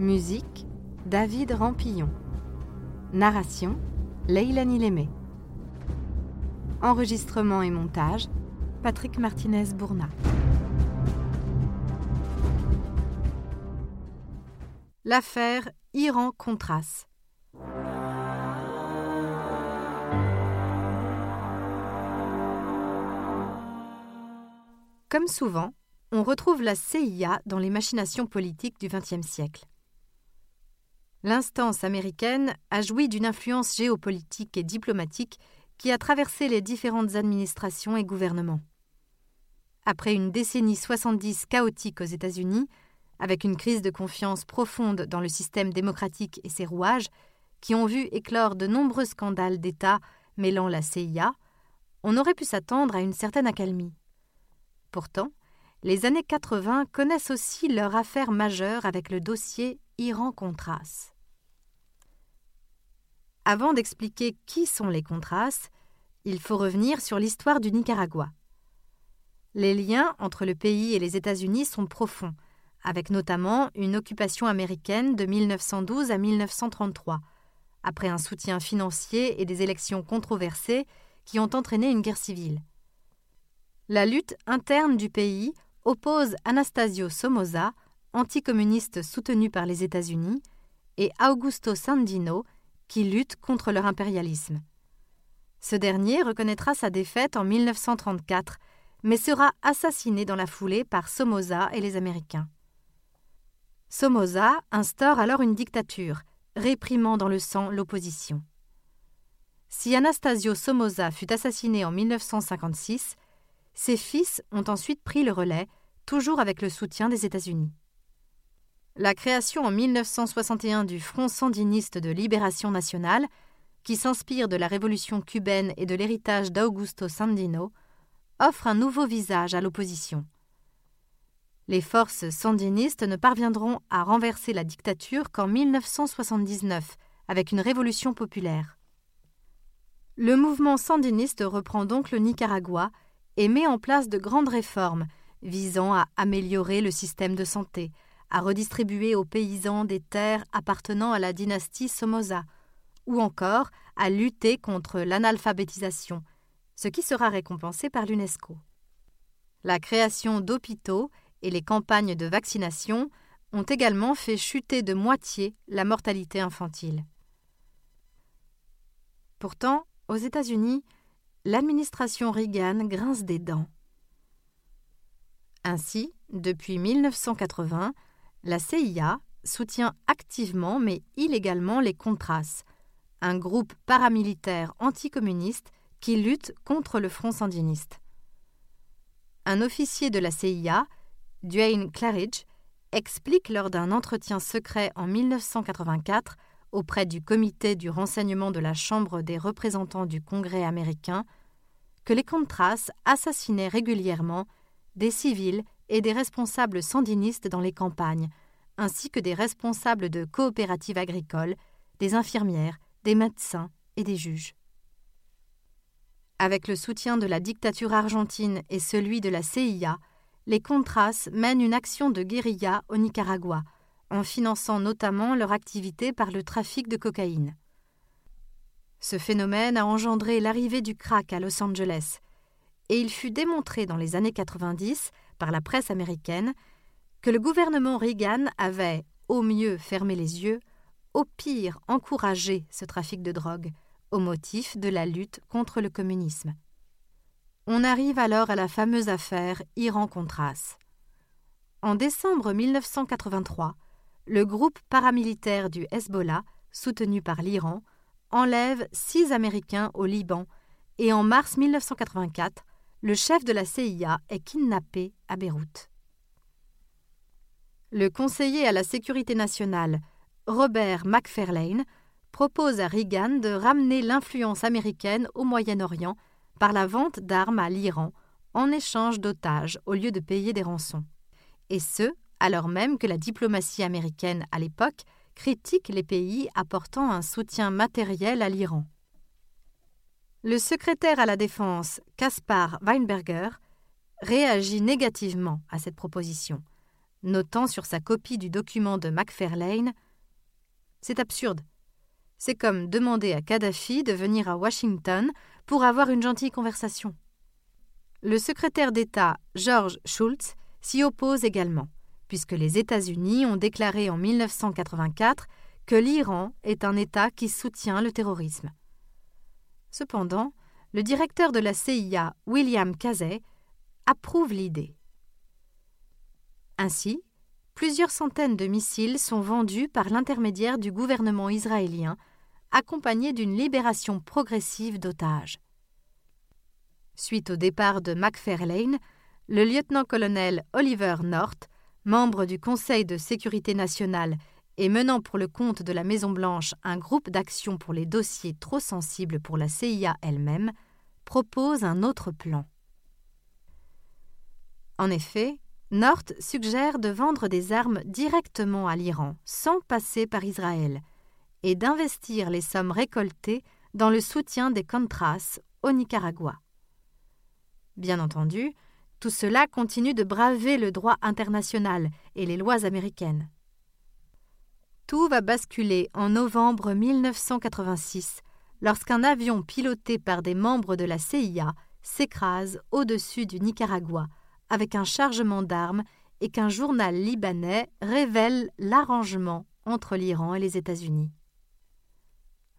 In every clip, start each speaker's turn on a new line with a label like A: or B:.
A: Musique David Rampillon. Narration Leilani Lémé. Enregistrement et montage Patrick Martinez-Bourna. L'affaire Iran-Contras. Comme souvent, on retrouve la CIA dans les machinations politiques du XXe siècle. L'instance américaine a joui d'une influence géopolitique et diplomatique qui a traversé les différentes administrations et gouvernements. Après une décennie 70 chaotique aux États-Unis, avec une crise de confiance profonde dans le système démocratique et ses rouages, qui ont vu éclore de nombreux scandales d'État mêlant la CIA, on aurait pu s'attendre à une certaine accalmie. Pourtant, les années 80 connaissent aussi leur affaire majeure avec le dossier Iran-Contras. Avant d'expliquer qui sont les Contras, il faut revenir sur l'histoire du Nicaragua. Les liens entre le pays et les États-Unis sont profonds, avec notamment une occupation américaine de 1912 à 1933, après un soutien financier et des élections controversées qui ont entraîné une guerre civile. La lutte interne du pays oppose Anastasio Somoza, anticommuniste soutenu par les États-Unis, et Augusto Sandino, qui lutte contre leur impérialisme. Ce dernier reconnaîtra sa défaite en 1934, mais sera assassiné dans la foulée par Somoza et les Américains. Somoza instaure alors une dictature, réprimant dans le sang l'opposition. Si Anastasio Somoza fut assassiné en 1956, ses fils ont ensuite pris le relais, toujours avec le soutien des États-Unis. La création en 1961 du Front sandiniste de libération nationale, qui s'inspire de la révolution cubaine et de l'héritage d'Augusto Sandino, offre un nouveau visage à l'opposition. Les forces sandinistes ne parviendront à renverser la dictature qu'en 1979, avec une révolution populaire. Le mouvement sandiniste reprend donc le Nicaragua et met en place de grandes réformes visant à améliorer le système de santé, à redistribuer aux paysans des terres appartenant à la dynastie Somoza, ou encore à lutter contre l'analphabétisation, ce qui sera récompensé par l'UNESCO. La création d'hôpitaux et les campagnes de vaccination ont également fait chuter de moitié la mortalité infantile. Pourtant, aux États-Unis, l'administration Reagan grince des dents. Ainsi, depuis 1980, la CIA soutient activement mais illégalement les Contras, un groupe paramilitaire anticommuniste qui lutte contre le front sandiniste. Un officier de la CIA, Duane Claridge, explique lors d'un entretien secret en 1984 auprès du comité du renseignement de la Chambre des représentants du Congrès américain que les Contras assassinaient régulièrement des civils et des responsables sandinistes dans les campagnes, ainsi que des responsables de coopératives agricoles, des infirmières, des médecins et des juges. Avec le soutien de la dictature argentine et celui de la CIA, les Contras mènent une action de guérilla au Nicaragua, en finançant notamment leur activité par le trafic de cocaïne. Ce phénomène a engendré l'arrivée du crack à Los Angeles, et il fut démontré dans les années 90 par la presse américaine que le gouvernement Reagan avait, au mieux, fermé les yeux, au pire, encouragé ce trafic de drogue, au motif de la lutte contre le communisme. On arrive alors à la fameuse affaire Iran-Contras. En décembre 1983, le groupe paramilitaire du Hezbollah, soutenu par l'Iran, enlève six Américains au Liban et en mars 1984, le chef de la CIA est kidnappé à Beyrouth. Le conseiller à la sécurité nationale, Robert McFarlane, propose à Reagan de ramener l'influence américaine au Moyen-Orient par la vente d'armes à l'Iran en échange d'otages au lieu de payer des rançons. Et ce, alors même que la diplomatie américaine à l'époque critique les pays apportant un soutien matériel à l'Iran. Le secrétaire à la Défense, Kaspar Weinberger, réagit négativement à cette proposition, notant sur sa copie du document de McFarlane C'est absurde. C'est comme demander à Kadhafi de venir à Washington pour avoir une gentille conversation. Le secrétaire d'État George Shultz s'y oppose également, puisque les États-Unis ont déclaré en 1984 que l'Iran est un État qui soutient le terrorisme. Cependant, le directeur de la CIA, William Casey, approuve l'idée. Ainsi, plusieurs centaines de missiles sont vendus par l'intermédiaire du gouvernement israélien, accompagnés d'une libération progressive d'otages. Suite au départ de McFarlane, le lieutenant-colonel Oliver North, membre du Conseil de sécurité nationale et menant pour le compte de la Maison-Blanche un groupe d'action pour les dossiers trop sensibles pour la CIA elle-même, propose un autre plan. En effet, North suggère de vendre des armes directement à l'Iran, sans passer par Israël, et d'investir les sommes récoltées dans le soutien des Contras au Nicaragua. Bien entendu, tout cela continue de braver le droit international et les lois américaines. Tout va basculer en novembre 1986 lorsqu'un avion piloté par des membres de la CIA s'écrase au-dessus du Nicaragua avec un chargement d'armes et qu'un journal libanais révèle l'arrangement entre l'Iran et les États-Unis.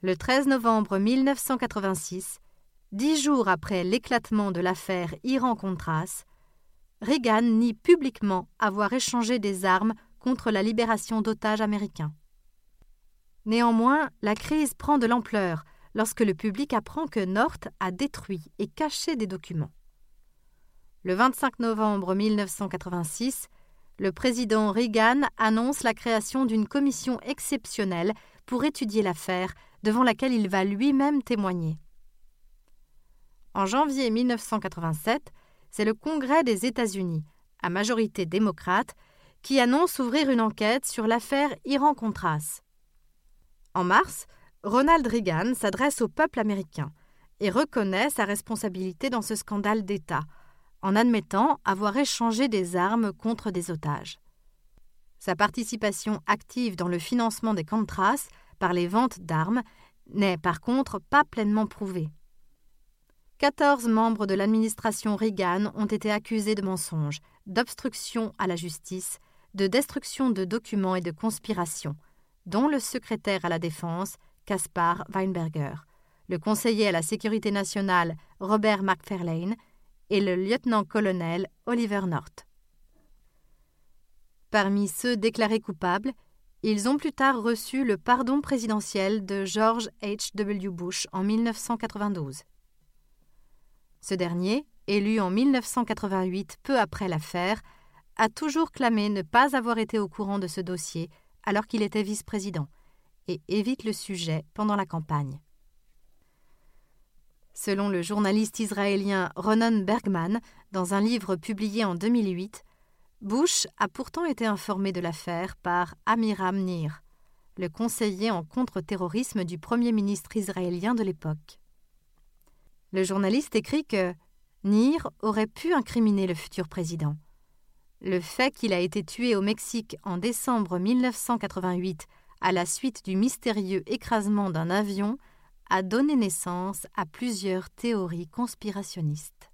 A: Le 13 novembre 1986, dix jours après l'éclatement de l'affaire Iran-Contras, Reagan nie publiquement avoir échangé des armes contre la libération d'otages américains. Néanmoins, la crise prend de l'ampleur lorsque le public apprend que North a détruit et caché des documents. Le 25 novembre 1986, le président Reagan annonce la création d'une commission exceptionnelle pour étudier l'affaire, devant laquelle il va lui-même témoigner. En janvier 1987, c'est le Congrès des États-Unis, à majorité démocrate, qui annonce ouvrir une enquête sur l'affaire Iran-Contras. En mars, Ronald Reagan s'adresse au peuple américain et reconnaît sa responsabilité dans ce scandale d'État, en admettant avoir échangé des armes contre des otages. Sa participation active dans le financement des Contras par les ventes d'armes n'est par contre pas pleinement prouvée. Quatorze membres de l'administration Reagan ont été accusés de mensonges, d'obstruction à la justice, de destruction de documents et de conspiration, dont le secrétaire à la Défense, Caspar Weinberger, le conseiller à la sécurité nationale, Robert McFarlane, et le lieutenant-colonel Oliver North. Parmi ceux déclarés coupables, ils ont plus tard reçu le pardon présidentiel de George H. W. Bush en 1992. Ce dernier, élu en 1988 peu après l'affaire, a toujours clamé ne pas avoir été au courant de ce dossier alors qu'il était vice-président et évite le sujet pendant la campagne. Selon le journaliste israélien Ronan Bergman, dans un livre publié en 2008, Bush a pourtant été informé de l'affaire par Amiram Nir, le conseiller en contre-terrorisme du Premier ministre israélien de l'époque. Le journaliste écrit que Nir aurait pu incriminer le futur président. Le fait qu'il a été tué au Mexique en décembre 1988 à la suite du mystérieux écrasement d'un avion a donné naissance à plusieurs théories conspirationnistes.